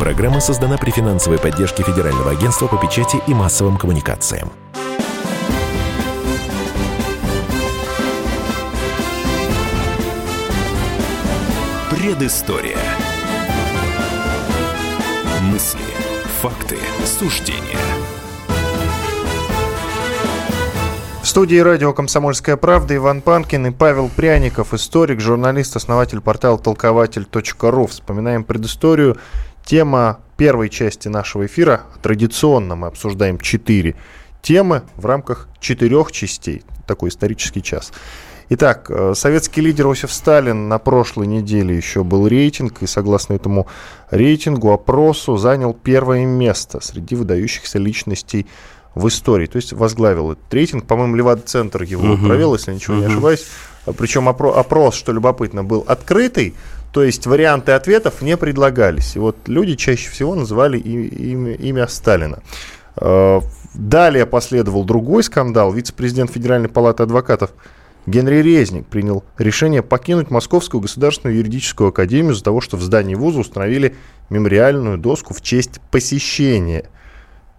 Программа создана при финансовой поддержке Федерального агентства по печати и массовым коммуникациям. Предыстория. Мысли, факты, суждения. В студии радио «Комсомольская правда» Иван Панкин и Павел Пряников, историк, журналист, основатель портала толкователь.ру. Вспоминаем предысторию. Тема первой части нашего эфира. Традиционно мы обсуждаем четыре темы в рамках четырех частей. Такой исторический час. Итак, э, советский лидер Иосиф Сталин на прошлой неделе еще был рейтинг, и согласно этому рейтингу, опросу занял первое место среди выдающихся личностей в истории. То есть возглавил этот рейтинг. По-моему, Левада-центр его угу. провел, если ничего угу. не ошибаюсь. Причем опро- опрос, что любопытно, был открытый, то есть варианты ответов не предлагались. И вот люди чаще всего называли имя, имя Сталина. Э, далее последовал другой скандал. Вице-президент Федеральной палаты адвокатов Генри Резник принял решение покинуть Московскую государственную юридическую академию из-за того, что в здании вуза установили мемориальную доску в честь посещения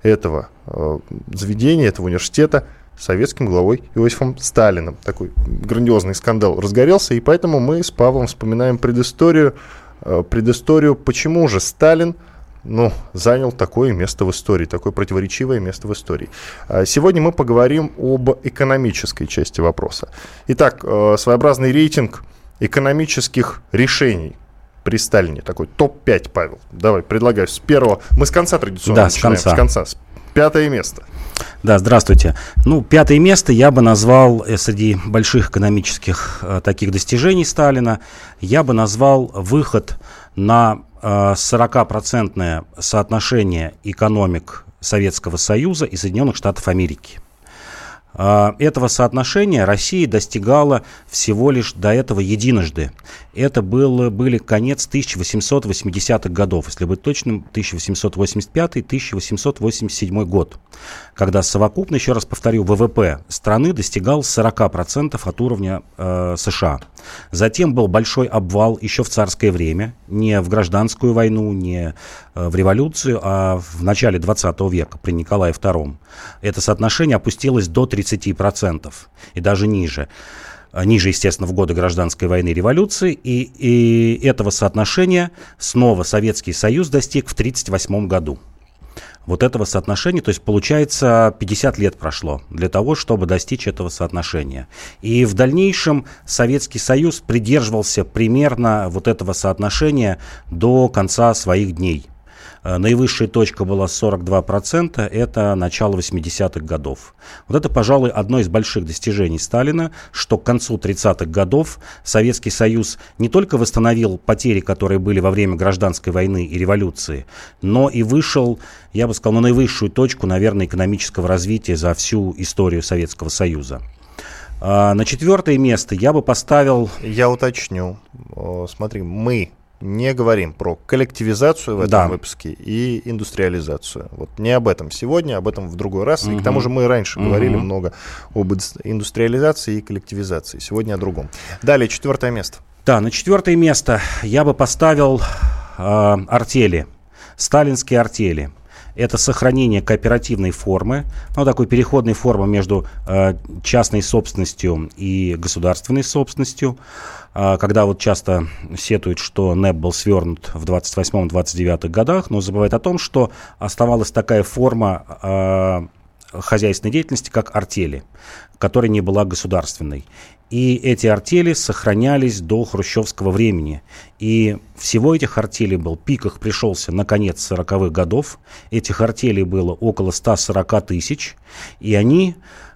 этого э, заведения, этого университета советским главой Иосифом Сталиным. Такой грандиозный скандал разгорелся, и поэтому мы с Павлом вспоминаем предысторию, э, предысторию, почему же Сталин – ну, занял такое место в истории, такое противоречивое место в истории. А сегодня мы поговорим об экономической части вопроса. Итак, э, своеобразный рейтинг экономических решений при Сталине. Такой топ-5, Павел. Давай, предлагаю с первого. Мы с конца традиционно да, начинаем. С конца. С конца. Пятое место. Да, здравствуйте. Ну, пятое место я бы назвал э, среди больших экономических э, таких достижений Сталина, я бы назвал выход на 40% соотношение экономик Советского Союза и Соединенных Штатов Америки. А, этого соотношения Россия достигала всего лишь до этого единожды. Это был, были конец 1880-х годов, если быть точным, 1885-1887 год, когда совокупно, еще раз повторю, ВВП страны достигал 40% от уровня э, США. Затем был большой обвал еще в царское время, не в гражданскую войну, не э, в революцию, а в начале 20 века при Николае II. Это соотношение опустилось до 30% и даже ниже. Э, ниже, естественно, в годы гражданской войны и революции, и, и этого соотношения снова Советский Союз достиг в 1938 году вот этого соотношения. То есть, получается, 50 лет прошло для того, чтобы достичь этого соотношения. И в дальнейшем Советский Союз придерживался примерно вот этого соотношения до конца своих дней. Э, наивысшая точка была 42%, это начало 80-х годов. Вот это, пожалуй, одно из больших достижений Сталина, что к концу 30-х годов Советский Союз не только восстановил потери, которые были во время гражданской войны и революции, но и вышел, я бы сказал, на наивысшую точку, наверное, экономического развития за всю историю Советского Союза. А, на четвертое место я бы поставил... Я уточню. Смотри, мы не говорим про коллективизацию в этом да. выпуске и индустриализацию. Вот не об этом сегодня, об этом в другой раз. Угу. И к тому же мы раньше угу. говорили много об индустриализации и коллективизации. Сегодня о другом. Далее, четвертое место. Да, на четвертое место я бы поставил э, артели, сталинские артели это сохранение кооперативной формы, ну, такой переходной формы между э, частной собственностью и государственной собственностью, когда вот часто сетуют, что НЭП был свернут в 28-29 годах, но забывают о том, что оставалась такая форма э, хозяйственной деятельности, как артели, которая не была государственной. И эти артели сохранялись до хрущевского времени. И всего этих артелей был, пик их пришелся на конец 40-х годов. Этих артелей было около 140 тысяч, и они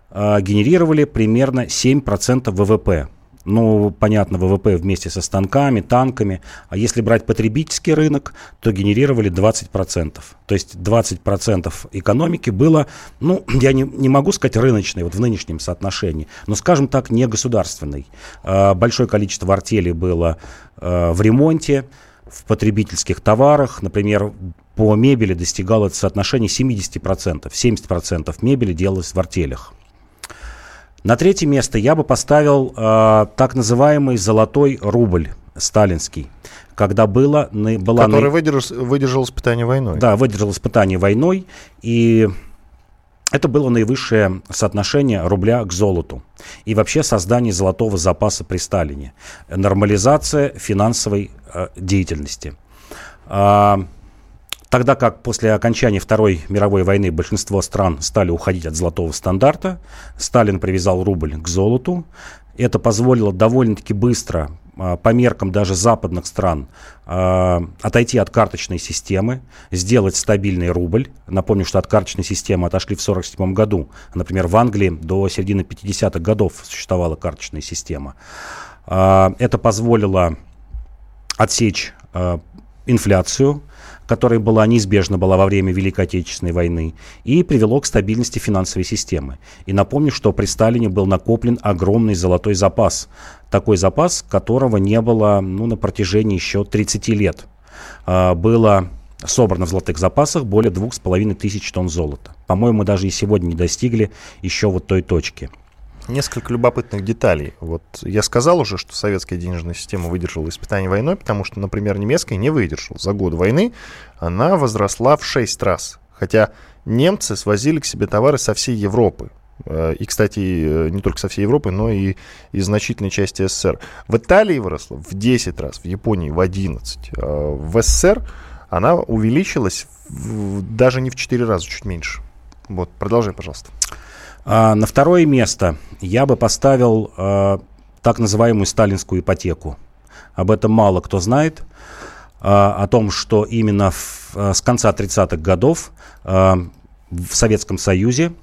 э, генерировали примерно 7% ВВП. Ну, понятно, ВВП вместе со станками, танками. А если брать потребительский рынок, то генерировали 20%. То есть 20% экономики было, ну, я не, не могу сказать рыночной, вот в нынешнем соотношении, но, скажем так, не государственной. А, большое количество артелей было а, в ремонте, в потребительских товарах, например, по мебели достигало соотношение 70%. 70% мебели делалось в артелях. На третье место я бы поставил э, так называемый золотой рубль сталинский, когда было, была... Который на... выдержал, выдержал испытание войной. Да, выдержал испытание войной, и это было наивысшее соотношение рубля к золоту. И вообще создание золотого запаса при Сталине. Нормализация финансовой э, деятельности. А, тогда как после окончания Второй мировой войны большинство стран стали уходить от золотого стандарта, Сталин привязал рубль к золоту. Это позволило довольно-таки быстро а, по меркам даже западных стран а, отойти от карточной системы, сделать стабильный рубль. Напомню, что от карточной системы отошли в 1947 году. Например, в Англии до середины 50-х годов существовала карточная система. А, это позволило отсечь инфляцию, которая была неизбежна была во время Великой Отечественной войны, и привело к стабильности финансовой системы. И напомню, что при Сталине был накоплен огромный золотой запас, такой запас, которого не было ну, на протяжении еще 30 лет. А, было собрано в золотых запасах более двух с половиной тысяч тонн золота. По-моему, даже и сегодня не достигли еще вот той точки. Несколько любопытных деталей. Вот я сказал уже, что советская денежная система выдержала испытание войной, потому что, например, немецкая не выдержала. За год войны она возросла в 6 раз. Хотя немцы свозили к себе товары со всей Европы. Э, и, кстати, э, не только со всей Европы, но и из значительной части СССР. В Италии выросла в 10 раз, в Японии в 11. А в СССР она увеличилась в, даже не в 4 раза, чуть меньше. Вот, продолжай, пожалуйста. А, на второе место я бы поставил а, так называемую сталинскую ипотеку. Об этом мало кто знает. А, о том, что именно с конца 30-х годов в Советском Союзе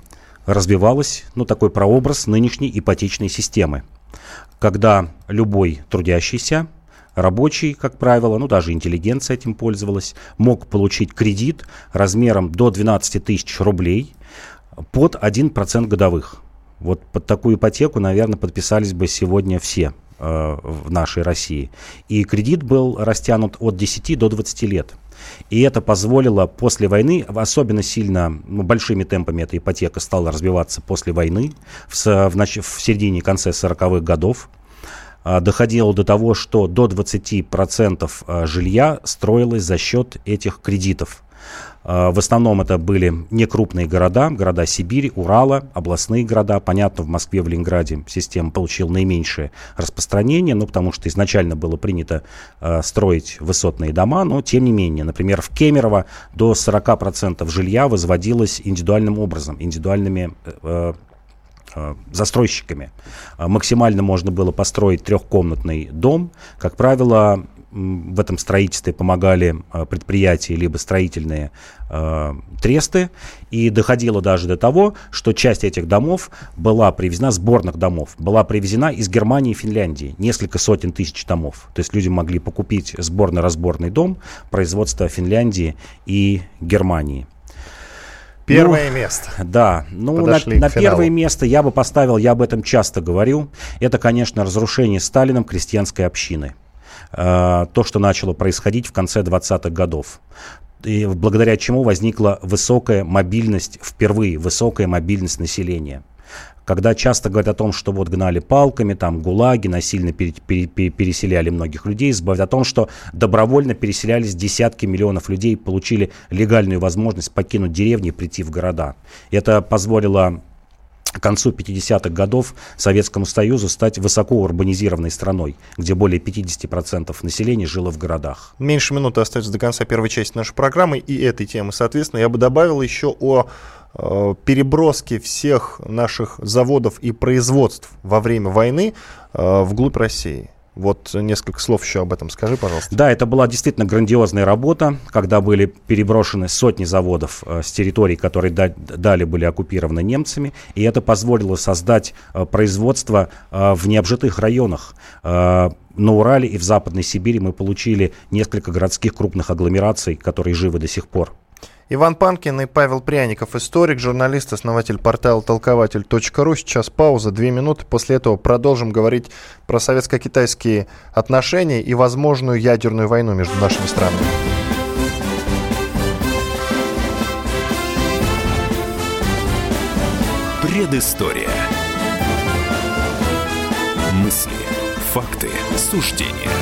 развивалась ну, такой прообраз нынешней ипотечной системы. Когда любой трудящийся, рабочий, как правило, ну даже интеллигенция этим пользовалась, мог получить кредит размером до 12 тысяч рублей под 1% годовых. Вот под такую ипотеку, наверное, подписались бы сегодня все э, в нашей России. И кредит был растянут от 10 до 20 лет. И это позволило после войны, особенно сильно, ну, большими темпами эта ипотека стала развиваться после войны, в, в, в середине конце 40-х годов. Э, доходило до того, что до 20% э, жилья строилось за счет этих кредитов. А, в основном это были некрупные города, города Сибири, Урала, областные города. Понятно, в Москве, в Ленинграде система получила наименьшее распространение, ну, потому что изначально было принято э, строить высотные дома, но тем не менее, например, в Кемерово до 40% жилья возводилось индивидуальным образом, индивидуальными э, застройщиками. Максимально можно было построить трехкомнатный дом. Как правило, в этом строительстве помогали а, предприятия либо строительные э, тресты. И доходило даже до того, что часть этих домов была привезена, сборных домов, была привезена из Германии и Финляндии. Несколько сотен тысяч домов. То есть люди могли покупить сборно-разборный дом производства Финляндии и Германии. Первое ну, место. Да, ну на, на первое место я бы поставил, я об этом часто говорю, это, конечно, разрушение Сталином крестьянской общины. Э, то, что начало происходить в конце 20-х годов. И благодаря чему возникла высокая мобильность, впервые высокая мобильность населения когда часто говорят о том, что вот гнали палками, там гулаги, насильно пере, пере, пере, переселяли многих людей, забывают о том, что добровольно переселялись десятки миллионов людей, получили легальную возможность покинуть деревни и прийти в города. Это позволило к концу 50-х годов Советскому Союзу стать высоко урбанизированной страной, где более 50% населения жило в городах. Меньше минуты остается до конца первой части нашей программы и этой темы. Соответственно, я бы добавил еще о э, переброске всех наших заводов и производств во время войны э, вглубь России. Вот несколько слов еще об этом скажи, пожалуйста. Да, это была действительно грандиозная работа, когда были переброшены сотни заводов э, с территорий, которые да, далее были оккупированы немцами, и это позволило создать э, производство э, в необжитых районах. На Урале и в Западной Сибири мы получили несколько городских крупных агломераций, которые живы до сих пор. Иван Панкин и Павел Пряников, историк, журналист, основатель портала толкователь.ру. Сейчас пауза, две минуты. После этого продолжим говорить про советско-китайские отношения и возможную ядерную войну между нашими странами. Предыстория. Мысли, факты, суждения –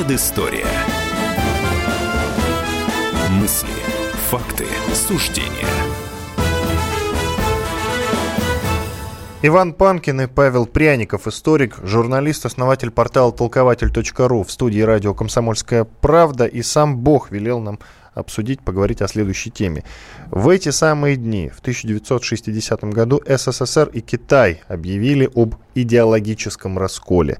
Предыстория. Мысли, факты, суждения. Иван Панкин и Павел Пряников, историк, журналист, основатель портала толкователь.ру в студии радио «Комсомольская правда». И сам Бог велел нам обсудить, поговорить о следующей теме. В эти самые дни, в 1960 году, СССР и Китай объявили об идеологическом расколе.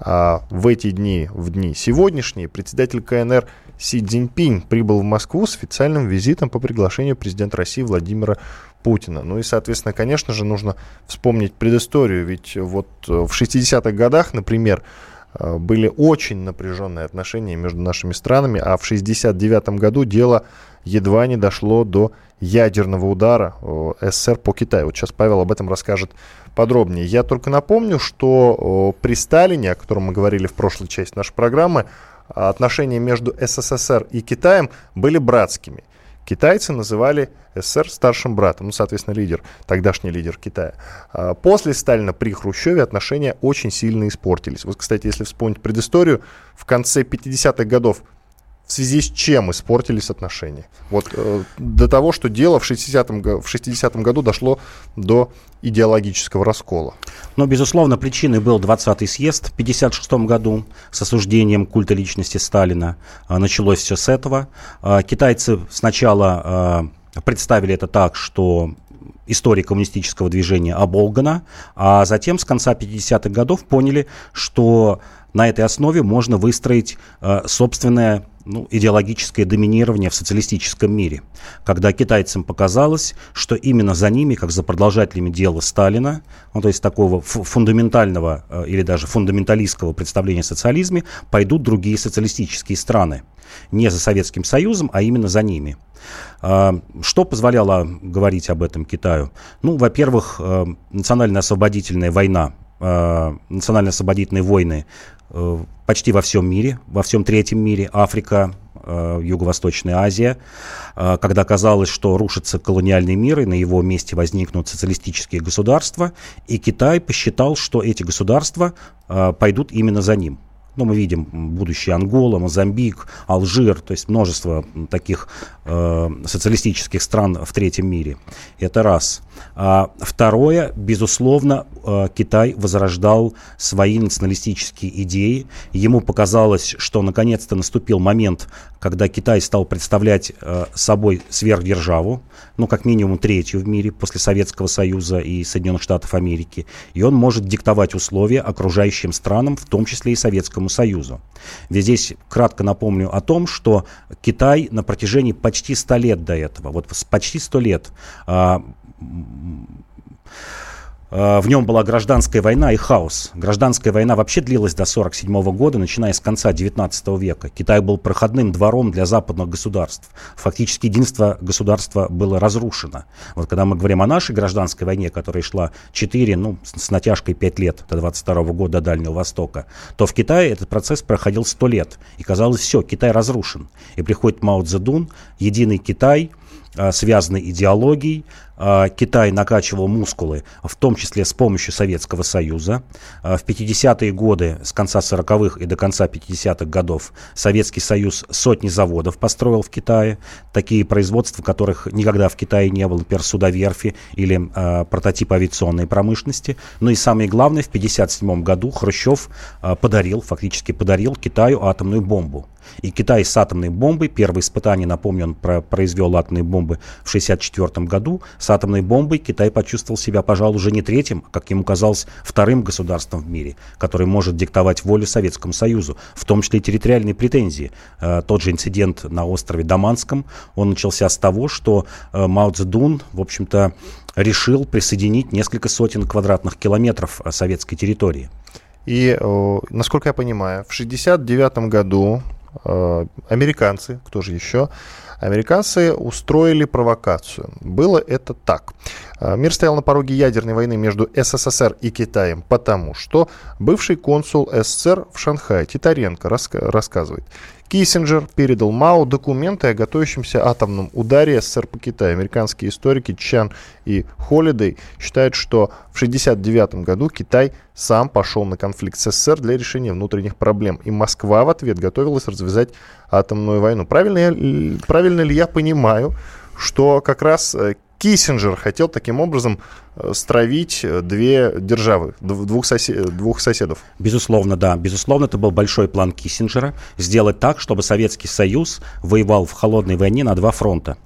А в эти дни, в дни сегодняшние, председатель КНР Си Цзиньпинь прибыл в Москву с официальным визитом по приглашению президента России Владимира Путина. Ну и, соответственно, конечно же, нужно вспомнить предысторию, ведь вот э, в 60-х годах, например, э, были очень напряженные отношения между нашими странами, а в 69 году дело едва не дошло до ядерного удара СССР по Китаю. Вот сейчас Павел об этом расскажет подробнее. Я только напомню, что при Сталине, о котором мы говорили в прошлой части нашей программы, отношения между СССР и Китаем были братскими. Китайцы называли СССР старшим братом, ну, соответственно, лидер, тогдашний лидер Китая. А после Сталина при Хрущеве отношения очень сильно испортились. Вот, кстати, если вспомнить предысторию, в конце 50-х годов в связи с чем испортились отношения. Вот э, до того, что дело в 60-м, в 60 году дошло до идеологического раскола. Но, безусловно, причиной был 20-й съезд в 1956 году с осуждением культа личности Сталина. А, началось все с этого. А, китайцы сначала а, представили это так, что история коммунистического движения оболгана, а затем с конца 50-х годов поняли, что на этой основе можно выстроить э, собственное ну, идеологическое доминирование в социалистическом мире, когда китайцам показалось, что именно за ними, как за продолжателями дела Сталина, ну, то есть такого фундаментального э, или даже фундаменталистского представления о социализме, пойдут другие социалистические страны. Не за Советским Союзом, а именно за ними. А, что позволяло говорить об этом Китаю? Ну, во-первых, э, национально-освободительная война э, национально-освободительные войны почти во всем мире, во всем третьем мире, Африка, э, Юго-Восточная Азия, э, когда казалось, что рушится колониальный мир, и на его месте возникнут социалистические государства, и Китай посчитал, что эти государства пойдут именно за ним. Ну, мы видим будущее Ангола, Мозамбик, Алжир, то есть множество таких э, социалистических стран в третьем мире. Это раз. А второе, безусловно, э, Китай возрождал свои националистические идеи. Ему показалось, что наконец-то наступил момент, когда Китай стал представлять э, собой сверхдержаву, ну, как минимум третью в мире после Советского Союза и Соединенных Штатов Америки. И он может диктовать условия окружающим странам, в том числе и Советскому Союзу. Ведь здесь кратко напомню о том, что Китай на протяжении почти 100 лет до этого, вот почти 100 лет, Э, в нем была гражданская война и хаос. Гражданская война вообще длилась до 1947 года, начиная с конца 19 века. Китай был проходным двором для западных государств. Фактически единство государства было разрушено. Вот когда мы говорим о нашей гражданской войне, которая шла 4, ну, с натяжкой 5 лет до 22 года Дальнего Востока, то в Китае этот процесс проходил 100 лет. И казалось, все, Китай разрушен. И приходит Мао Цзэдун, единый Китай, э, связанный идеологией, Китай накачивал мускулы, в том числе с помощью Советского Союза. А, в 50-е годы, с конца 40-х и до конца 50-х годов, Советский Союз сотни заводов построил в Китае. Такие производства, которых никогда в Китае не было, например, или э, прототип авиационной промышленности. Ну и самое главное, в 1957 году Хрущев э, подарил, фактически подарил Китаю атомную бомбу. И Китай с атомной бомбой, первое испытание, напомню, он про произвел атомные бомбы в 1964 году, с атомной бомбой Китай почувствовал себя, пожалуй, уже не третьим, а, как ему казалось, вторым государством в мире, который может диктовать волю Советскому Союзу, в том числе и территориальные претензии. Э, тот же инцидент на острове Даманском, он начался с того, что э, Мао Цзэдун, в общем-то, решил присоединить несколько сотен квадратных километров советской территории. И, насколько я понимаю, в 1969 году американцы, кто же еще, Американцы устроили провокацию. Было это так. А, мир стоял на пороге ядерной войны между СССР и Китаем, потому что бывший консул СССР в Шанхае Титаренко рассказывает. Киссинджер передал Мао документы о готовящемся атомном ударе СССР по Китаю. Американские историки Чан и Холидей считают, что в 1969 году Китай сам пошел на конфликт с СССР для решения внутренних проблем. И Москва в ответ готовилась развязать атомную войну. Правильно, правильно ли я понимаю, что как раз э, Киссинджер хотел таким образом э, стравить э, две державы, двух, сосед, двух соседов. Безусловно, да. Безусловно, это был большой план Киссинджера. Сделать так, чтобы Советский Союз воевал в холодной войне на два фронта.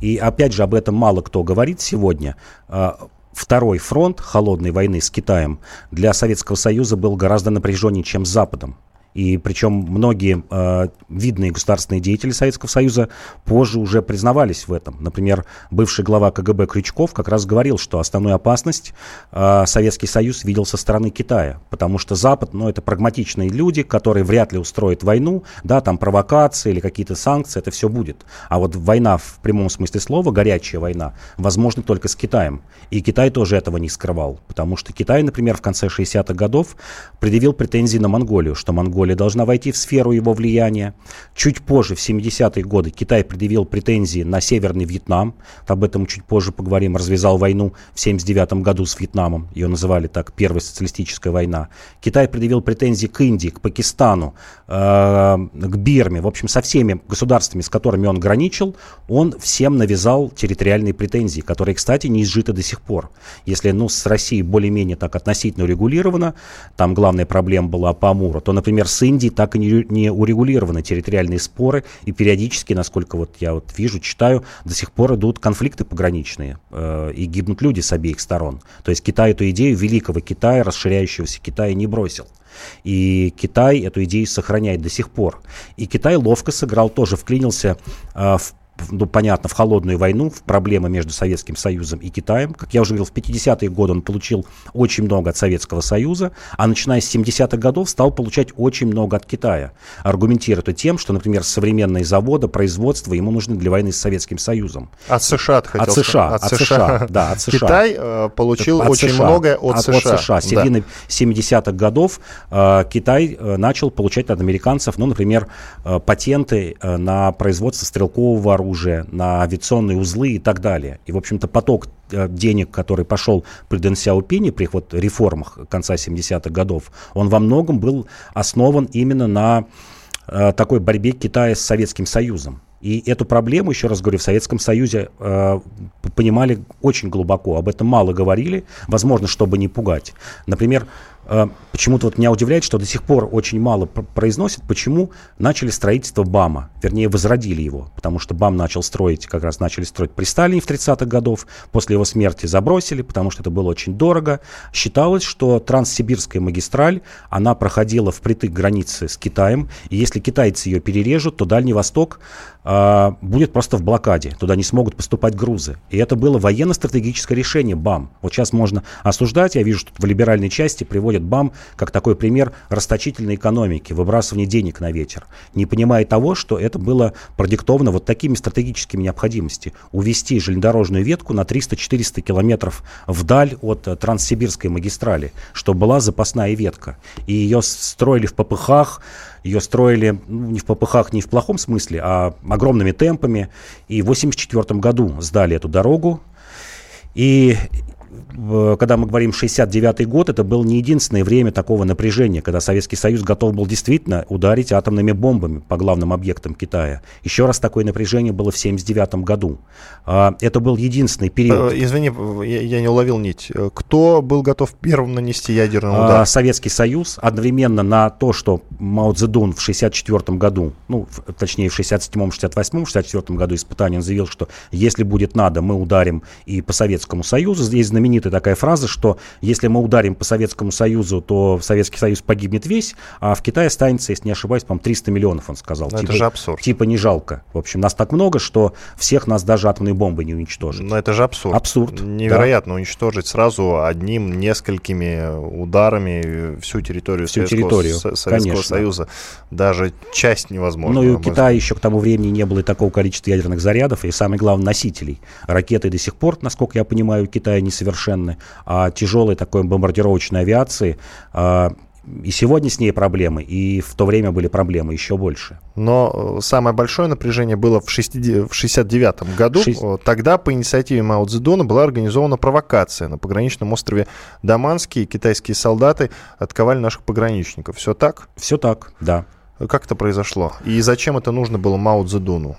И опять же, об этом мало кто говорит сегодня. А, второй фронт холодной войны с Китаем для Советского Союза был гораздо напряженнее, чем с Западом. И причем многие э, видные государственные деятели Советского Союза позже уже признавались в этом. Например, бывший глава КГБ Крючков как раз говорил, что основную опасность э, Советский Союз видел со стороны Китая, потому что Запад, ну, это прагматичные люди, которые вряд ли устроят войну, да, там провокации или какие-то санкции, это все будет. А вот война в прямом смысле слова, горячая война, возможно только с Китаем. И Китай тоже этого не скрывал, потому что Китай, например, в конце 60-х годов предъявил претензии на Монголию, что Монголия Монголия должна войти в сферу его влияния. Чуть позже, в 70-е годы, Китай предъявил претензии на Северный Вьетнам. Об этом чуть позже поговорим. Развязал войну в 79 году с Вьетнамом. Ее называли так Первая социалистическая война. Китай предъявил претензии к Индии, к Пакистану, э, к Бирме. В общем, со всеми государствами, с которыми он граничил, он всем навязал территориальные претензии, которые, кстати, не изжиты до сих пор. Если ну, с Россией более-менее так относительно урегулировано, там главная проблема была по Амуру, то, например, с Индией так и не, не урегулированы территориальные споры, и периодически, насколько вот я вот вижу, читаю, до сих пор идут конфликты пограничные, э, и гибнут люди с обеих сторон. То есть Китай эту идею великого Китая, расширяющегося Китая, не бросил. И Китай эту идею сохраняет до сих пор. И Китай ловко сыграл, тоже вклинился э, в ну, понятно, в холодную войну, в проблемы между Советским Союзом и Китаем. Как я уже говорил, в 50-е годы он получил очень много от Советского Союза, а начиная с 70-х годов стал получать очень много от Китая. Аргументируя это тем, что, например, современные заводы, производство ему нужны для войны с Советским Союзом. От США, ты хотел от США, От, от США, США, да, от США. Китай э, получил от очень США, многое от, от США. От США. С середины да. 70-х годов э, Китай э, начал получать от американцев, ну, например, э, патенты э, на производство стрелкового оружия, оружие, на авиационные узлы и так далее. И, в общем-то, поток э, денег, который пошел при Дэн Сяопине, при вот реформах конца 70-х годов, он во многом был основан именно на э, такой борьбе Китая с Советским Союзом. И эту проблему, еще раз говорю, в Советском Союзе э, понимали очень глубоко. Об этом мало говорили, возможно, чтобы не пугать. Например, э, почему-то вот меня удивляет, что до сих пор очень мало произносят, почему начали строительство БАМа, вернее, возродили его. Потому что БАМ начал строить, как раз начали строить при Сталине в 30-х годов, после его смерти забросили, потому что это было очень дорого. Считалось, что Транссибирская магистраль, она проходила впритык границы с Китаем, и если китайцы ее перережут, то Дальний Восток а, будет просто в блокаде. Туда не смогут поступать грузы. И это было военно-стратегическое решение БАМ. Вот сейчас можно осуждать. Я вижу, что в либеральной части приводят БАМ как такой пример расточительной экономики, выбрасывания денег на ветер, не понимая того, что это было продиктовано вот такими стратегическими необходимостями. Увести железнодорожную ветку на 300-400 километров вдаль от э, Транссибирской магистрали, чтобы была запасная ветка. И ее строили в попыхах, ее строили ну, не в попыхах, не в плохом смысле, а огромными темпами. И в 1984 году сдали эту дорогу. И когда мы говорим 69 год, это был не единственное время такого напряжения, когда Советский Союз готов был действительно ударить атомными бомбами по главным объектам Китая. Еще раз такое напряжение было в 79 году. А, это был единственный период. Э, извини, я не уловил нить. Кто был готов первым нанести ядерный а, удар? Советский Союз одновременно на то, что Мао Цзэдун в 64 году, ну, точнее в 67-м, 68-м, 64 году испытаний он заявил, что если будет надо, мы ударим и по Советскому Союзу. Здесь знаменитая такая фраза, что если мы ударим по Советскому Союзу, то Советский Союз погибнет весь, а в Китае останется, если не ошибаюсь, по 300 миллионов, он сказал. Но типа, это же абсурд. Типа не жалко. В общем, нас так много, что всех нас даже атомной бомбой не уничтожит. Но это же абсурд. Абсурд. Невероятно да. уничтожить сразу одним, несколькими ударами всю территорию всю Советского, территорию, Советского конечно. Союза. Даже часть невозможно. Ну и у Китая еще к тому времени не было и такого количества ядерных зарядов, и самое главное, носителей. Ракеты до сих пор, насколько я понимаю, Китая несовершенны, а тяжелой такой бомбардировочной авиации а, и сегодня с ней проблемы, и в то время были проблемы еще больше. Но э, самое большое напряжение было в 1969 году. Шесть... Тогда по инициативе Мао Цзэдуна была организована провокация на пограничном острове Даманский. Китайские солдаты отковали наших пограничников. Все так? Все так, да. Как это произошло? И зачем это нужно было Мао Цзэдуну?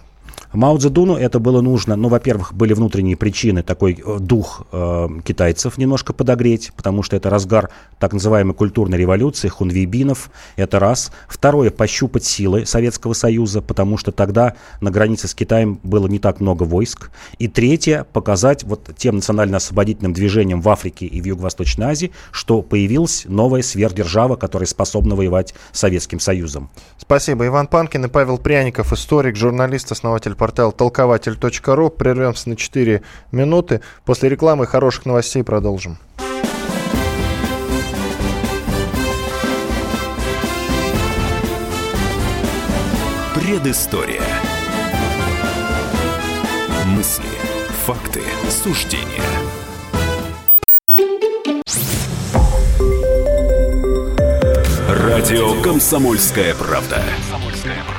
Мао Цзэдуну это было нужно, ну, во-первых, были внутренние причины, такой э, дух э, китайцев немножко подогреть, потому что это разгар так называемой культурной революции, хунвейбинов, это раз. Второе, пощупать силы Советского Союза, потому что тогда на границе с Китаем было не так много войск. И третье, показать вот тем национально-освободительным движением в Африке и в Юго-Восточной Азии, что появилась новая сверхдержава, которая способна воевать с Советским Союзом. Спасибо. Иван Панкин и Павел Пряников, историк, журналист, основатель портал толкователь.ру. Прервемся на 4 минуты. После рекламы хороших новостей продолжим. Предыстория. Мысли, факты, суждения. Радио «Комсомольская правда».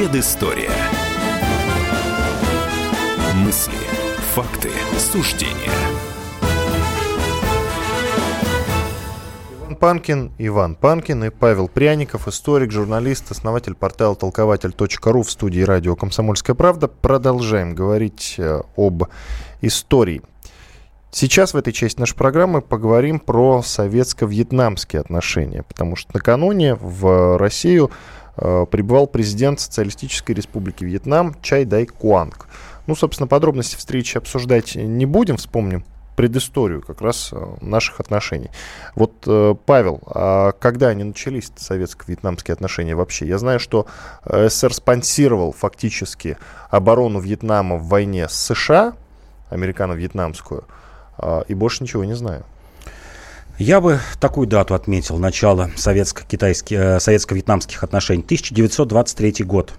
Предыстория. Мысли, факты, суждения. Иван Панкин, Иван Панкин и Павел Пряников, историк, журналист, основатель портала толкователь.ру в студии радио «Комсомольская правда». Продолжаем говорить э, об истории. Сейчас в этой части нашей программы поговорим про советско-вьетнамские отношения, потому что накануне в Россию Э, прибывал президент Социалистической Республики Вьетнам Чай Дай Куанг. Ну, собственно, подробности встречи обсуждать не будем, вспомним предысторию как раз э, наших отношений. Вот, э, Павел, а когда они начались, советско-вьетнамские отношения вообще? Я знаю, что СССР спонсировал фактически оборону Вьетнама в войне с США, американо-вьетнамскую, и больше ничего не знаю. Я бы такую дату отметил, начало советско-китайских, э, советско-вьетнамских отношений, 1923 год,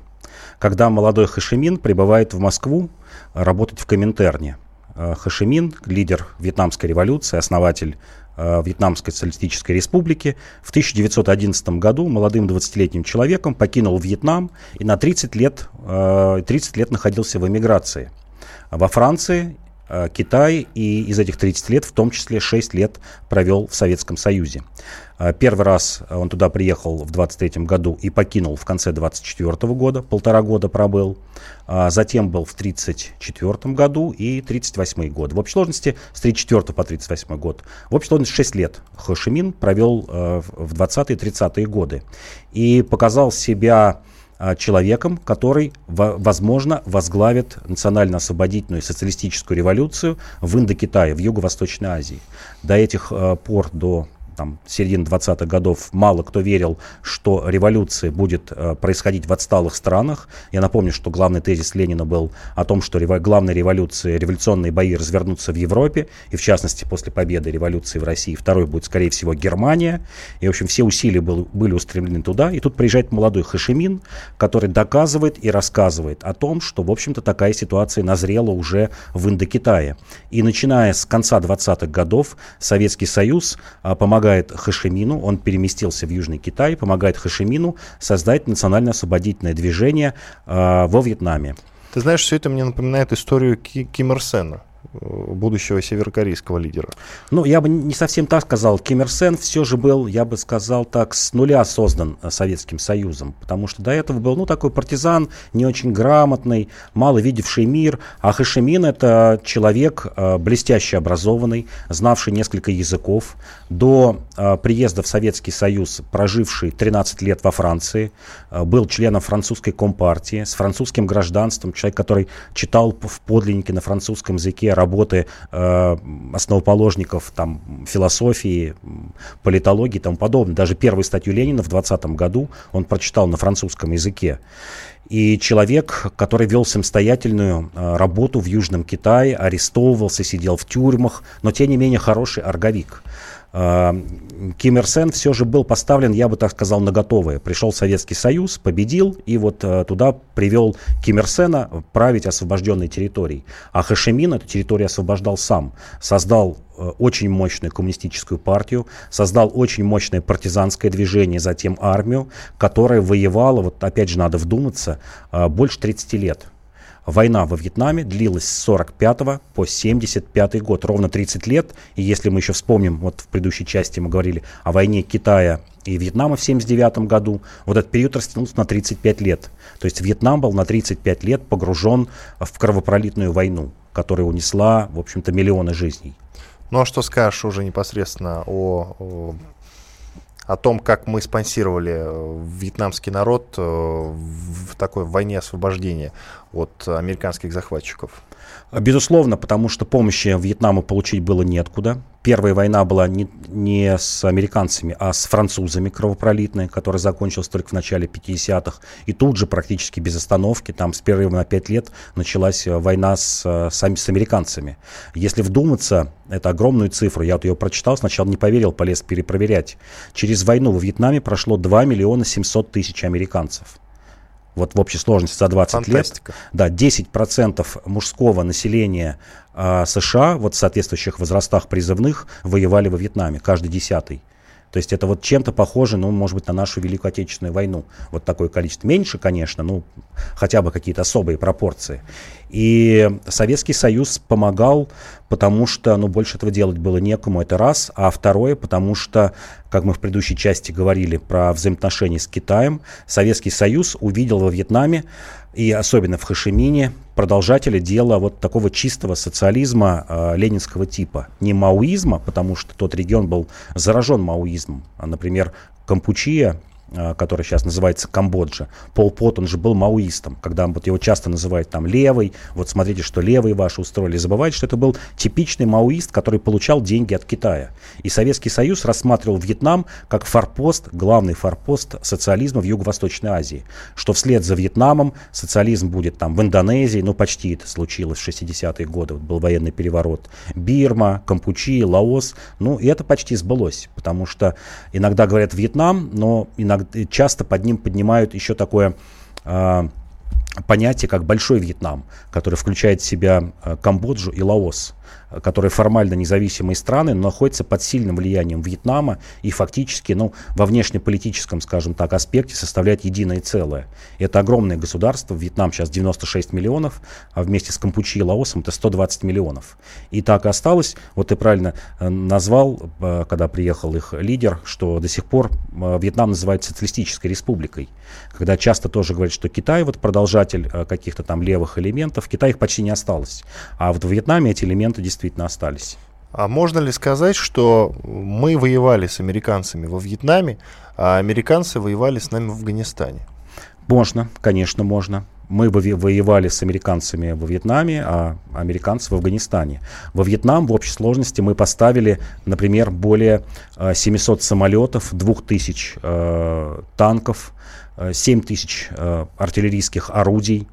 когда молодой Хашимин прибывает в Москву работать в Коминтерне. Э, Хашимин, лидер Вьетнамской революции, основатель э, Вьетнамской социалистической республики, в 1911 году молодым 20-летним человеком покинул Вьетнам и на 30 лет, 30 лет находился в эмиграции. Во Франции Э, Китай, и из этих 30 лет, в том числе 6 лет провел в Советском Союзе. Э, первый раз он туда приехал в 23 году и покинул в конце 24 года, полтора года пробыл. А затем был в 34 году и 38 год. В общей сложности с 34 по 38 год. В общей сложности 6 лет Хошимин провел э, в 20-30-е годы. И показал себя человеком, который, возможно, возглавит национально-освободительную социалистическую революцию в Индокитае, в Юго-Восточной Азии. До этих э, пор, до там, середины 20-х годов мало кто верил, что революция будет э, происходить в отсталых странах. Я напомню, что главный тезис Ленина был о том, что рево- главная революция, революционные бои развернутся в Европе, и в частности после победы революции в России. Второй будет, скорее всего, Германия. И, в общем, все усилия был, были устремлены туда. И тут приезжает молодой Хашимин, который доказывает и рассказывает о том, что, в общем-то, такая ситуация назрела уже в Индокитае. И начиная с конца 20-х годов Советский Союз а, помогает помогает Хашимину, он переместился в Южный Китай, помогает Хашимину создать национально-освободительное движение э, во Вьетнаме. Ты знаешь, все это мне напоминает историю Ки Ким Ир Сена. Будущего северокорейского лидера. Ну, я бы не совсем так сказал. Ким Ир Сен все же был, я бы сказал так, с нуля создан э, Советским Союзом, потому что до этого был, ну, такой партизан, не очень грамотный, мало видевший мир, а Хашимин это человек э, блестяще образованный, знавший несколько языков, до э, приезда в Советский Союз проживший 13 лет во Франции, э, был членом французской компартии, с французским гражданством, человек, который читал в подлиннике на французском языке работы э, основоположников там, философии, политологии и тому подобное. Даже первую статью Ленина в 20 году он прочитал на французском языке. И человек, который вел самостоятельную э, работу в Южном Китае, арестовывался, сидел в тюрьмах, но тем не менее хороший орговик. Э, Ким Ир Сен все же был поставлен, я бы так сказал, на готовое. Пришел Советский Союз, победил, и вот э, туда привел Ким Ир Сена править освобожденной территорией. А Хашимин эту территорию освобождал сам. Создал э, очень мощную коммунистическую партию, создал очень мощное партизанское движение, затем армию, которая воевала, вот опять же надо вдуматься, больше 30 лет. Война во Вьетнаме длилась с 45 по 75 год, ровно 30 лет. И если мы еще вспомним, вот в предыдущей части мы говорили о войне Китая и Вьетнама в 79 году, вот этот период растянулся на 35 лет. То есть Вьетнам был на 35 лет погружен в кровопролитную войну, которая унесла, в общем-то, миллионы жизней. Ну а что скажешь уже непосредственно о, о о том, как мы спонсировали э, вьетнамский народ э, в такой войне освобождения от американских захватчиков? Безусловно, потому что помощи Вьетнаму получить было неоткуда. Первая война была не, не с американцами, а с французами кровопролитной, которая закончилась только в начале 50-х. И тут же практически без остановки, там с перерыва на 5 лет, началась э, война с, э, с, с американцами. Если вдуматься, это огромную цифру, я вот ее прочитал, сначала не поверил, полез перепроверять. Через войну во Вьетнаме прошло 2 миллиона 700 тысяч американцев вот в общей сложности за 20 Фантастика. лет, да, 10% мужского населения э, США, вот в соответствующих возрастах призывных, воевали во Вьетнаме, каждый десятый. То есть это вот чем-то похоже, ну, может быть, на нашу Великую Отечественную войну. Вот такое количество. Меньше, конечно, ну, хотя бы какие-то особые пропорции. И Советский Союз помогал, потому что, ну, больше этого делать было некому, это раз. А второе, потому что, как мы в предыдущей части говорили про взаимоотношения с Китаем, Советский Союз увидел во Вьетнаме и особенно в Хашимине продолжатели дела вот такого чистого социализма э, ленинского типа. Не маоизма, потому что тот регион был заражен маоизмом. А, например, Кампучия который сейчас называется Камбоджа. Пол Пот, он же был маоистом, когда вот его часто называют там левый, вот смотрите, что левые ваши устроили. Забывайте, что это был типичный маоист, который получал деньги от Китая. И Советский Союз рассматривал Вьетнам как форпост, главный форпост социализма в Юго-Восточной Азии. Что вслед за Вьетнамом социализм будет там в Индонезии, ну почти это случилось в 60-е годы, вот был военный переворот. Бирма, Кампучи, Лаос, ну и это почти сбылось, потому что иногда говорят Вьетнам, но иногда часто под ним поднимают еще такое э, понятие, как Большой Вьетнам, который включает в себя э, Камбоджу и Лаос которые формально независимые страны, но находятся под сильным влиянием Вьетнама и фактически ну, во внешнеполитическом, скажем так, аспекте составляют единое целое. Это огромное государство, Вьетнам сейчас 96 миллионов, а вместе с Кампучи и Лаосом это 120 миллионов. И так и осталось, вот ты правильно э, назвал, э, когда приехал их лидер, что до сих пор э, Вьетнам называют социалистической республикой. Когда часто тоже говорят, что Китай вот продолжатель каких-то там левых элементов, Китай их почти не осталось. А вот в Вьетнаме эти элементы действительно действительно остались. А можно ли сказать, что мы воевали с американцами во Вьетнаме, а американцы воевали с нами в Афганистане? Можно, конечно, можно. Мы воевали с американцами во Вьетнаме, а американцы в Афганистане. Во Вьетнам в общей сложности мы поставили, например, более 700 э, самолетов, 2000 э, танков, 7000 э, э, артиллерийских орудий,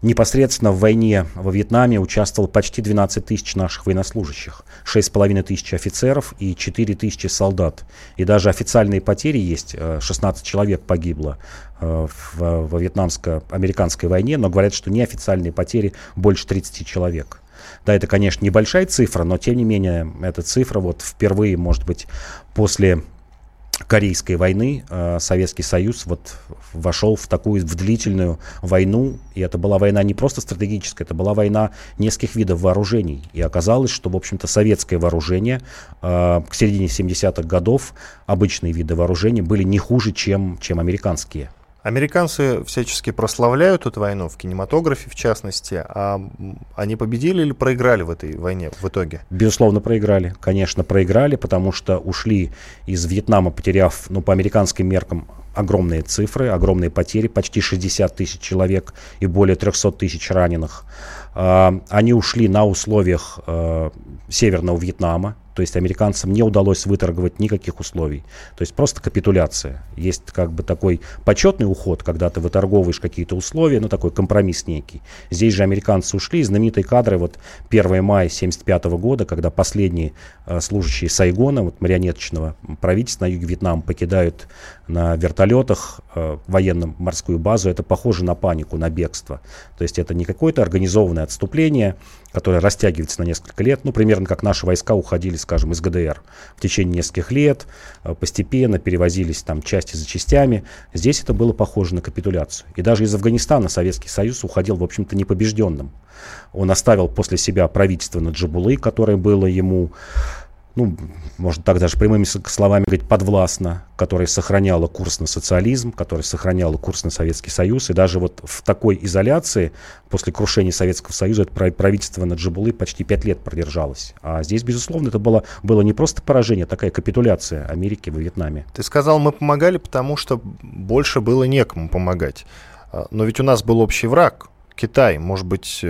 Непосредственно в войне во Вьетнаме участвовало почти 12 тысяч наших военнослужащих, 6,5 тысяч офицеров и 4 тысячи солдат. И даже официальные потери есть, 16 э, человек погибло э, во вьетнамско-американской войне, но говорят, что неофициальные потери больше 30 человек. Да, это, конечно, небольшая цифра, но тем не менее, эта цифра вот впервые, может быть, после Корейской войны э, Советский Союз вот вошел в такую в длительную войну, и это была война не просто стратегическая, это была война нескольких видов вооружений. И оказалось, что, в общем-то, советское вооружение э, к середине 70-х годов, обычные виды вооружения, были не хуже, чем, чем американские. Американцы всячески прославляют эту войну, в кинематографе в частности. А они победили или проиграли в этой войне в итоге? Безусловно, проиграли. Конечно, проиграли, потому что ушли из Вьетнама, потеряв, ну, по американским меркам, огромные цифры, огромные потери, почти 60 тысяч человек и более 300 тысяч раненых. А, они ушли на условиях э, Северного Вьетнама, то есть американцам не удалось выторговать никаких условий. То есть просто капитуляция. Есть как бы такой почетный уход, когда ты выторговываешь какие-то условия, ну такой компромисс некий. Здесь же американцы ушли, знаменитые кадры, вот 1 мая 1975 года, когда последние э, служащие Сайгона, вот марионеточного правительства на юге Вьетнама покидают на вертолетах э, военно-морскую базу, это похоже на панику, на бегство. То есть это не какое-то организованное отступление, которое растягивается на несколько лет, ну примерно как наши войска уходили скажем, из ГДР в течение нескольких лет, э, постепенно перевозились там части за частями. Здесь это было похоже на капитуляцию. И даже из Афганистана Советский Союз уходил, в общем-то, непобежденным. Он оставил после себя правительство Наджибулы, которое было ему ну, можно так даже прямыми словами говорить, подвластна, которая сохраняла курс на социализм, которая сохраняла курс на Советский Союз. И даже вот в такой изоляции после крушения Советского Союза это правительство Наджибулы почти пять лет продержалось. А здесь, безусловно, это было, было не просто поражение, а такая капитуляция Америки во Вьетнаме. Ты сказал, мы помогали, потому что больше было некому помогать. А, но ведь у нас был общий враг, Китай. Может быть, э,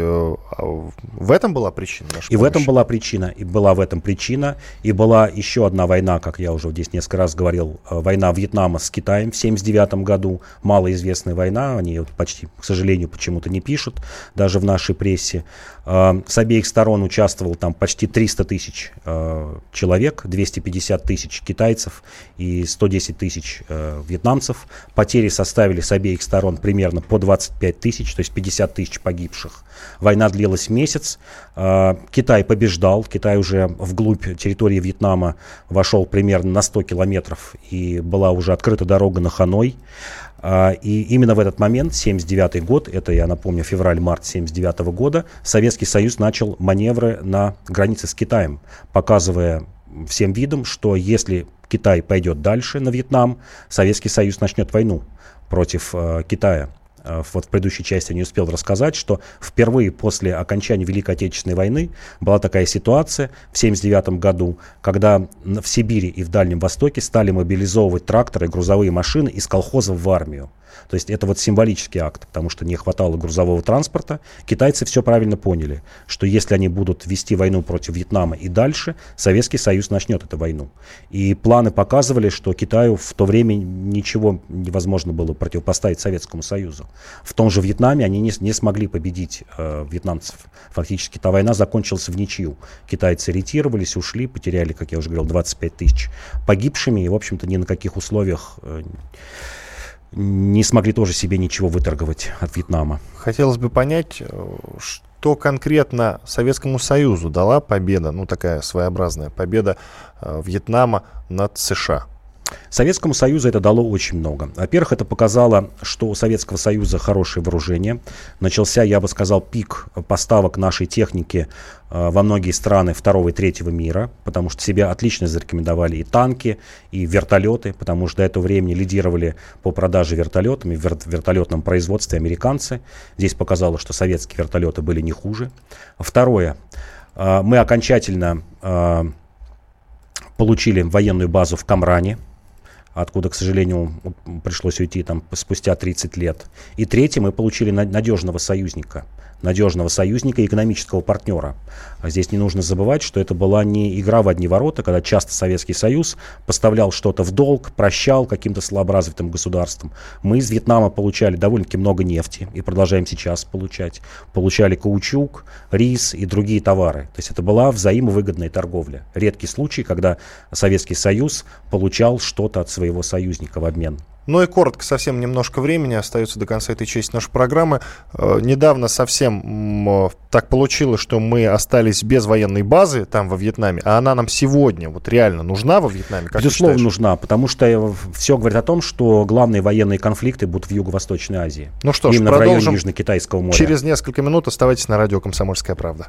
а в этом была причина? И в этом была причина, и была в этом причина. И была еще одна война, как я уже здесь несколько раз говорил, э, война Вьетнама с Китаем в 1979 году. Малоизвестная война, они почти, к сожалению, почему-то не пишут, даже в нашей прессе. Э, с обеих сторон участвовал там почти 300 тысяч человек, 250 тысяч китайцев и 110 тысяч вьетнамцев. Потери составили с обеих сторон примерно по 25 тысяч, то есть 50 тысяч погибших. Война длилась месяц. А, Китай побеждал. Китай уже вглубь территории Вьетнама вошел примерно на 100 километров и была уже открыта дорога на Ханой. А, и именно в этот момент, 79 год, это, я напомню, февраль-март 79 года, Советский Союз начал маневры на границе с Китаем, показывая всем видом, что если Китай пойдет дальше на Вьетнам, Советский Союз начнет войну против э, Китая. Э, вот в предыдущей части не успел рассказать, что впервые после окончания Великой Отечественной войны была такая ситуация в 1979 году, когда в Сибири и в Дальнем Востоке стали мобилизовывать тракторы грузовые машины из колхозов в армию. То есть это вот символический акт, потому что не хватало грузового транспорта. Китайцы все правильно поняли, что если они будут вести войну против Вьетнама и дальше, Советский Союз начнет эту войну. И планы показывали, что Китаю в то время ничего невозможно было противопоставить Советскому Союзу. В том же Вьетнаме они не, не смогли победить э, вьетнамцев. Фактически та война закончилась в ничью. Китайцы ретировались, ушли, потеряли, как я уже говорил, 25 тысяч погибшими и, в общем-то, ни на каких условиях э, не смогли тоже себе ничего выторговать от Вьетнама. Хотелось бы понять, э, что конкретно Советскому Союзу дала победа, ну такая своеобразная победа э, Вьетнама над США. Советскому Союзу это дало очень много. Во-первых, это показало, что у Советского Союза хорошее вооружение. Начался, я бы сказал, пик поставок нашей техники э, во многие страны второго и третьего мира, потому что себя отлично зарекомендовали и танки, и вертолеты, потому что до этого времени лидировали по продаже вертолетами в вертолетном производстве американцы. Здесь показало, что советские вертолеты были не хуже. Второе, э, мы окончательно э, получили военную базу в Камране, откуда, к сожалению, пришлось уйти там спустя 30 лет. И третье, мы получили надежного союзника – надежного союзника и экономического партнера. А здесь не нужно забывать, что это была не игра в одни ворота, когда часто Советский Союз поставлял что-то в долг, прощал каким-то слаборазвитым государствам. Мы из Вьетнама получали довольно-таки много нефти и продолжаем сейчас получать. Получали каучук, рис и другие товары. То есть это была взаимовыгодная торговля. Редкий случай, когда Советский Союз получал что-то от своего союзника в обмен. Ну и коротко, совсем немножко времени остается до конца этой части нашей программы. Э, недавно совсем так получилось, что мы остались без военной базы там во Вьетнаме, а она нам сегодня вот реально нужна во Вьетнаме? Как Безусловно, нужна, потому что все говорит о том, что главные военные конфликты будут в Юго-Восточной Азии. Ну что ж, Именно продолжим в районе Южно-Китайского моря. Через несколько минут оставайтесь на радио «Комсомольская правда».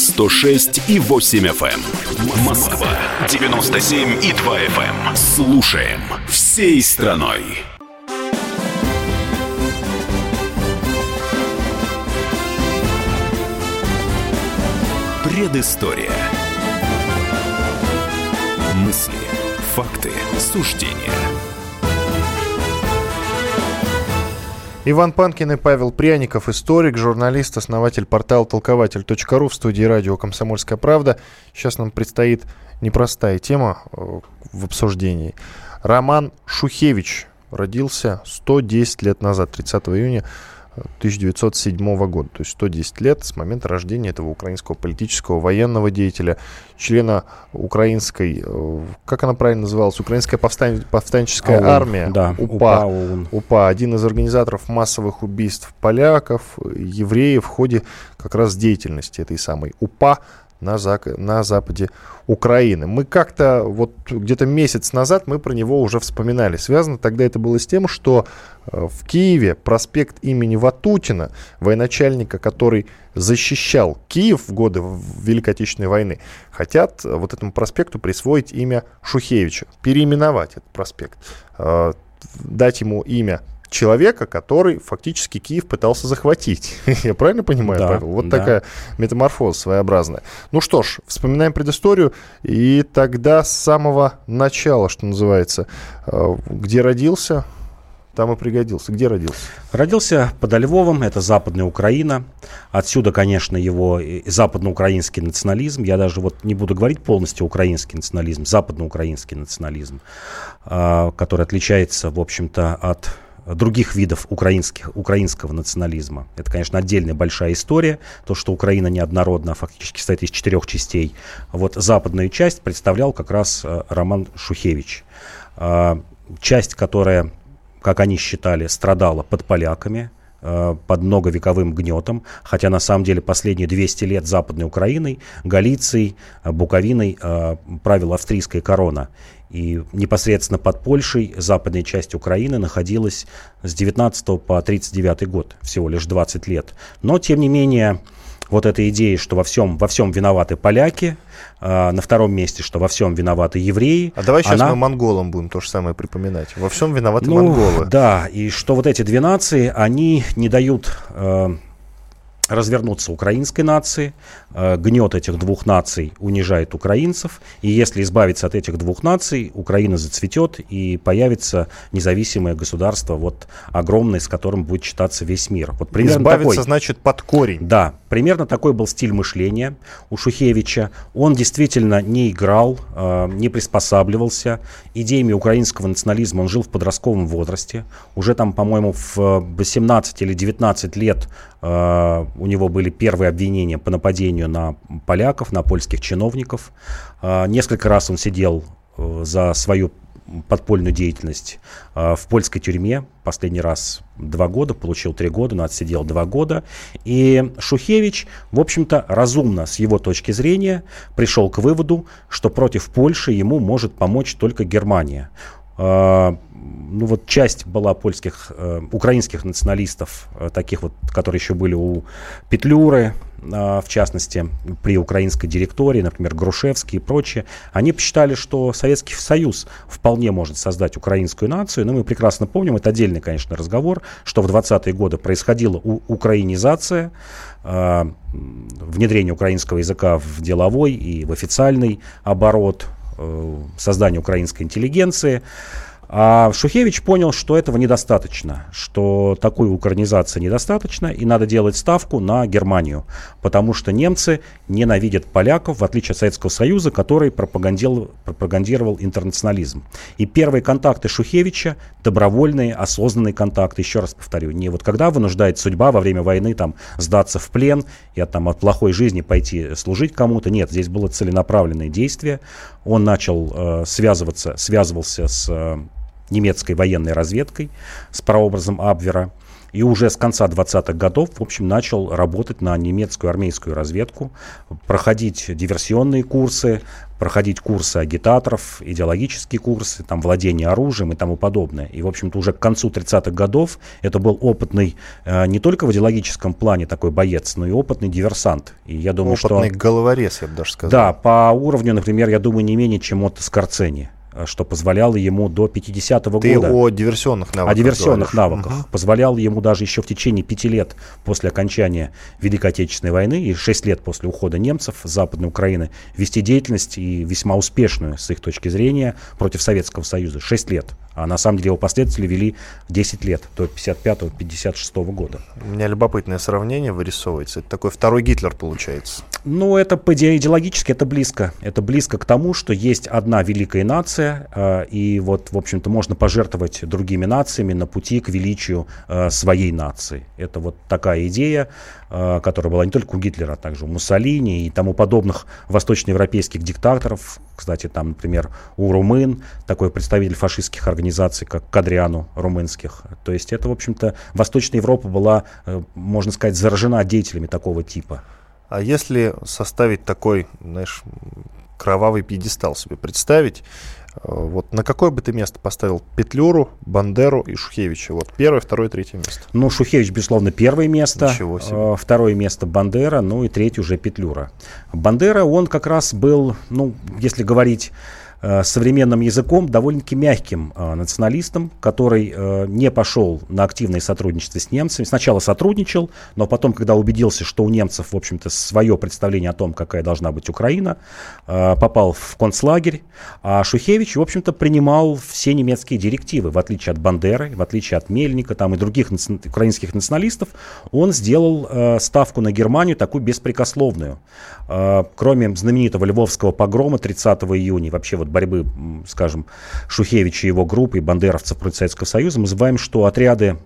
106 и 8 FM. Москва 97 и 2 FM. Слушаем всей страной. Предыстория. Мысли, факты, суждения – Иван Панкин и Павел Пряников, историк, журналист, основатель портала толкователь.ру в студии радио «Комсомольская правда». Сейчас нам предстоит непростая тема э, в обсуждении. Роман Шухевич родился 110 лет назад, 30 июня 1907 года, то есть 110 лет с момента рождения этого украинского политического военного деятеля, члена украинской, э, как она правильно называлась, Украинская повстан... повстанческая ОУН, армия, да, УПА, УПА, УПА, один из организаторов массовых убийств поляков, евреев в ходе как раз деятельности этой самой. УПА на, зак- на западе Украины. Мы как-то вот где-то месяц назад мы про него уже вспоминали. Связано тогда это было с тем, что э, в Киеве проспект имени Ватутина, военачальника, который защищал Киев в годы Великой Отечественной войны, хотят вот этому проспекту присвоить имя Шухевича, переименовать этот проспект, э, дать ему имя человека, который фактически Киев пытался захватить. Я правильно понимаю, да, Павел? Вот да. такая метаморфоза своеобразная. Ну что ж, вспоминаем предысторию. И тогда с самого начала, что называется, э, где родился, там и пригодился. Где родился? Родился под Львовом, это Западная Украина. Отсюда, конечно, его западноукраинский национализм. Я даже вот не буду говорить полностью украинский национализм, западноукраинский национализм, э, который отличается, в общем-то, от других видов украинских, украинского национализма. Это, конечно, отдельная большая история. То, что Украина неоднородна, фактически состоит из четырех частей. Вот западную часть представлял как раз э, Роман Шухевич. А, часть, которая, как они считали, страдала под поляками, э, под многовековым гнетом, хотя на самом деле последние 200 лет Западной Украиной, Галицией, Буковиной э, правила австрийская корона. И непосредственно под Польшей западная часть Украины находилась с 19 по 39 год, всего лишь 20 лет. Но, тем не менее, вот эта идея, что во всем, во всем виноваты поляки, э, на втором месте, что во всем виноваты евреи. А давай сейчас она... мы монголам будем то же самое припоминать. Во всем виноваты ну, монголы. Да, и что вот эти две нации, они не дают... Э, развернуться украинской нации. Э, гнет этих двух наций унижает украинцев. И если избавиться от этих двух наций, Украина зацветет и появится независимое государство, вот огромное, с которым будет считаться весь мир. Вот примерно избавиться такой, значит под корень. Да, примерно такой был стиль мышления у Шухевича. Он действительно не играл, э, не приспосабливался. Идеями украинского национализма он жил в подростковом возрасте. Уже там, по-моему, в 18 или 19 лет э, у него были первые обвинения по нападению на поляков, на польских чиновников. Э, несколько раз он сидел за свою подпольную деятельность э, в польской тюрьме. Последний раз два года, получил три года, но отсидел два года. И Шухевич, в общем-то, разумно с его точки зрения пришел к выводу, что против Польши ему может помочь только Германия. Э, ну вот часть была польских, э, украинских националистов, э, таких вот, которые еще были у Петлюры, э, в частности, при украинской директории, например, Грушевский и прочие, они посчитали, что Советский Союз вполне может создать украинскую нацию. Но мы прекрасно помним, это отдельный, конечно, разговор, что в 20-е годы происходила у- украинизация, э, внедрение украинского языка в деловой и в официальный оборот, э, создание украинской интеллигенции. А Шухевич понял, что этого недостаточно, что такой украинизации недостаточно, и надо делать ставку на Германию, потому что немцы ненавидят поляков, в отличие от Советского Союза, который пропагандировал, пропагандировал интернационализм. И первые контакты Шухевича, добровольные, осознанные контакты, еще раз повторю, не вот когда вынуждает судьба во время войны там сдаться в плен и от, там, от плохой жизни пойти служить кому-то, нет, здесь было целенаправленное действие. Он начал э, связываться, связывался с э, немецкой военной разведкой с прообразом Абвера. И уже с конца 20-х годов, в общем, начал работать на немецкую армейскую разведку, проходить диверсионные курсы, проходить курсы агитаторов, идеологические курсы, там, владение оружием и тому подобное. И, в общем-то, уже к концу 30-х годов это был опытный э, не только в идеологическом плане такой боец, но и опытный диверсант. И я думаю, Опытный что... головорез, я бы даже сказал. Да, по уровню, например, я думаю, не менее, чем от Скорцени что позволяло ему до 50-го Ты года... о диверсионных навыках О диверсионных говоришь. навыках. Позволял ему даже еще в течение пяти лет после окончания Великой Отечественной войны и шесть лет после ухода немцев с Западной Украины вести деятельность и весьма успешную с их точки зрения против Советского Союза. Шесть лет. А на самом деле его последователи вели 10 лет, до 55-56 года. У меня любопытное сравнение вырисовывается. Это такой второй Гитлер получается. Ну, это идеологически это близко. Это близко к тому, что есть одна великая нация, э, и вот, в общем-то, можно пожертвовать другими нациями на пути к величию э, своей нации. Это вот такая идея, э, которая была не только у Гитлера, а также у Муссолини и тому подобных восточноевропейских диктаторов. Кстати, там, например, у румын такой представитель фашистских организаций, как Кадриану румынских. То есть это, в общем-то, Восточная Европа была, э, можно сказать, заражена деятелями такого типа. А если составить такой, знаешь, кровавый пьедестал себе представить, э, вот на какое бы ты место поставил Петлюру, Бандеру и Шухевича? Вот первое, второе, третье место. Ну, Шухевич, безусловно, первое место. Ничего себе. Э, Второе место Бандера, ну и третье уже Петлюра. Бандера, он как раз был, ну, если говорить э, современным языком, довольно-таки мягким э, националистом, который э, не пошел на активное сотрудничество с немцами. Сначала сотрудничал, но потом, когда убедился, что у немцев, в общем-то, свое представление о том, какая должна быть Украина, э, попал в концлагерь. А Шухевич, в общем-то, принимал все немецкие директивы, в отличие от Бандеры, в отличие от Мельника там, и других наци- украинских националистов. Он сделал э, ставку на Германию такую беспрекословную. Э, кроме знаменитого Львовского погрома 30 июня, вообще вот борьбы, скажем, Шухевича и его группы, бандеровцев против Советского Союза, мы забываем, что отряды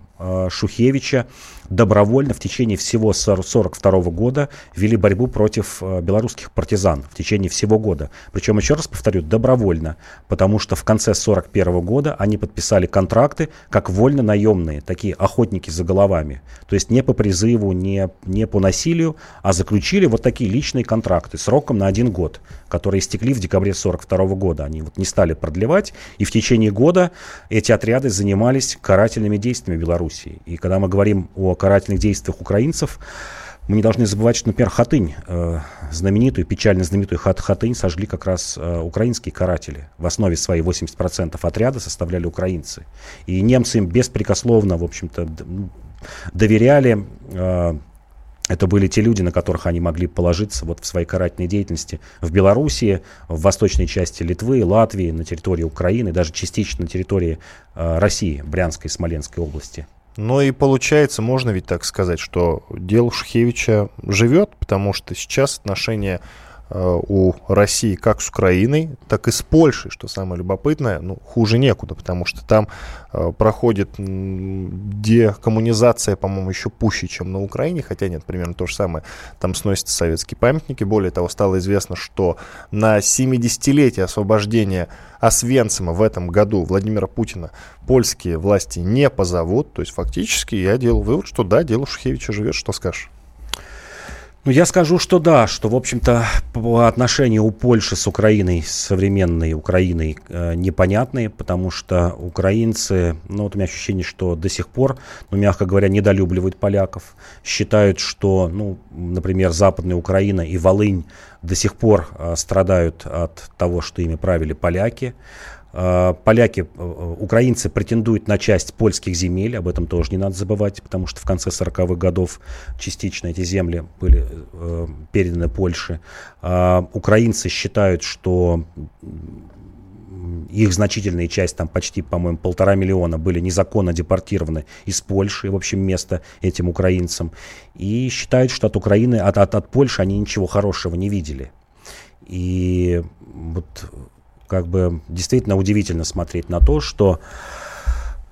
Шухевича добровольно в течение всего 1942 года вели борьбу против э, белорусских партизан в течение всего года. Причем, еще раз повторю, добровольно, потому что в конце 1941 года они подписали контракты как вольно-наемные, такие охотники за головами. То есть не по призыву, не, не по насилию, а заключили вот такие личные контракты сроком на один год, которые истекли в декабре 1942 года. Они вот не стали продлевать, и в течение года эти отряды занимались карательными действиями в Белоруссии. И когда мы говорим о карательных действиях украинцев, мы не должны забывать, что, например, Хатынь, э, знаменитую, печально знаменитую Хат Хатынь сожгли как раз э, украинские каратели. В основе своей 80% отряда составляли украинцы. И немцы им беспрекословно, в общем-то, доверяли. э, это были те люди, на которых они могли положиться вот в своей карательной деятельности в Белоруссии, в восточной части Литвы, Латвии, на территории Украины, даже частично на территории э, России, Брянской Смоленской области. Ну и получается, можно ведь так сказать, что дело Шухевича живет, потому что сейчас отношения у России как с Украиной, так и с Польшей, что самое любопытное, ну, хуже некуда, потому что там э, проходит декоммунизация, по-моему, еще пуще, чем на Украине, хотя нет, примерно то же самое. Там сносятся советские памятники. Более того, стало известно, что на 70-летие освобождения Освенцима в этом году Владимира Путина польские власти не позовут. То есть фактически я делал вывод, что да, дело Шухевича живет. Что скажешь? Ну, я скажу, что да, что, в общем-то, по отношению у Польши с Украиной, с современной Украиной, э, непонятные, потому что украинцы, ну, вот у меня ощущение, что до сих пор, ну, мягко говоря, недолюбливают поляков, считают, что, ну, например, Западная Украина и Волынь до сих пор э, страдают от того, что ими правили поляки, поляки, э, украинцы претендуют на часть польских земель, об этом тоже не надо забывать, потому что в конце 40-х годов частично эти земли были э, переданы Польше. Украинцы считают, что их значительная часть, там почти, по-моему, полтора миллиона были незаконно депортированы из Польши, в общем, место этим украинцам. И считают, что от Украины, от, от, от Польши они ничего хорошего не видели. И вот как бы действительно удивительно смотреть на то, что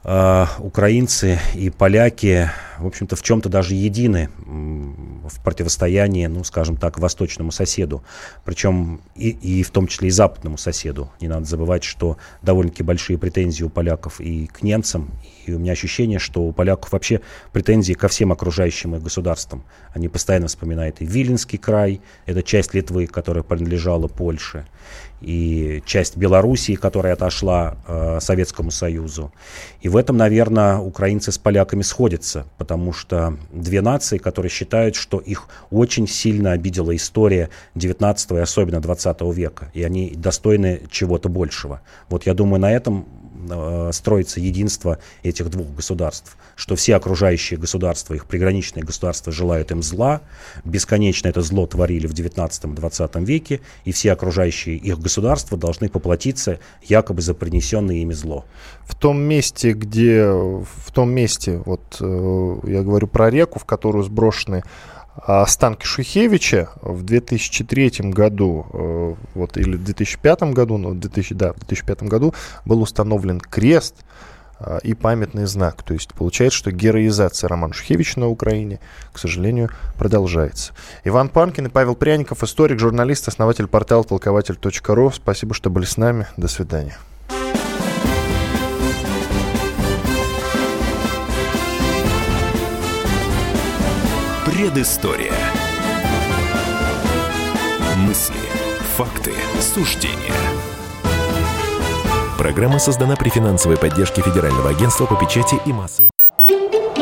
э, украинцы и поляки, в общем-то, в чем-то даже едины в противостоянии, ну, скажем так, восточному соседу, причем и, и в том числе и западному соседу. Не надо забывать, что довольно-таки большие претензии у поляков и к немцам, и у меня ощущение, что у поляков вообще претензии ко всем окружающим их государствам. Они постоянно вспоминают и Виленский край, это часть Литвы, которая принадлежала Польше, и часть Белоруссии, которая отошла э, Советскому Союзу. И в этом, наверное, украинцы с поляками сходятся, потому что две нации, которые считают, что их очень сильно обидела история 19 и особенно 20 века, и они достойны чего-то большего. Вот я думаю, на этом Э, строится единство этих двух государств, что все окружающие государства, их приграничные государства желают им зла, бесконечно это зло творили в 19-20 веке, и все окружающие их государства должны поплатиться якобы за принесенное ими зло. В том месте, где, в том месте, вот э, я говорю про реку, в которую сброшены останки Шухевича в 2003 году, э, вот, или в 2005 году, ну, 2000, да, в 2005 году был установлен крест э, и памятный знак. То есть получается, что героизация Романа Шухевича на Украине, к сожалению, продолжается. Иван Панкин и Павел Пряников, историк, журналист, основатель портала толкователь.ру. Спасибо, что были с нами. До свидания. Предыстория. Мысли, факты, суждения. Программа создана при финансовой поддержке Федерального агентства по печати и массовым.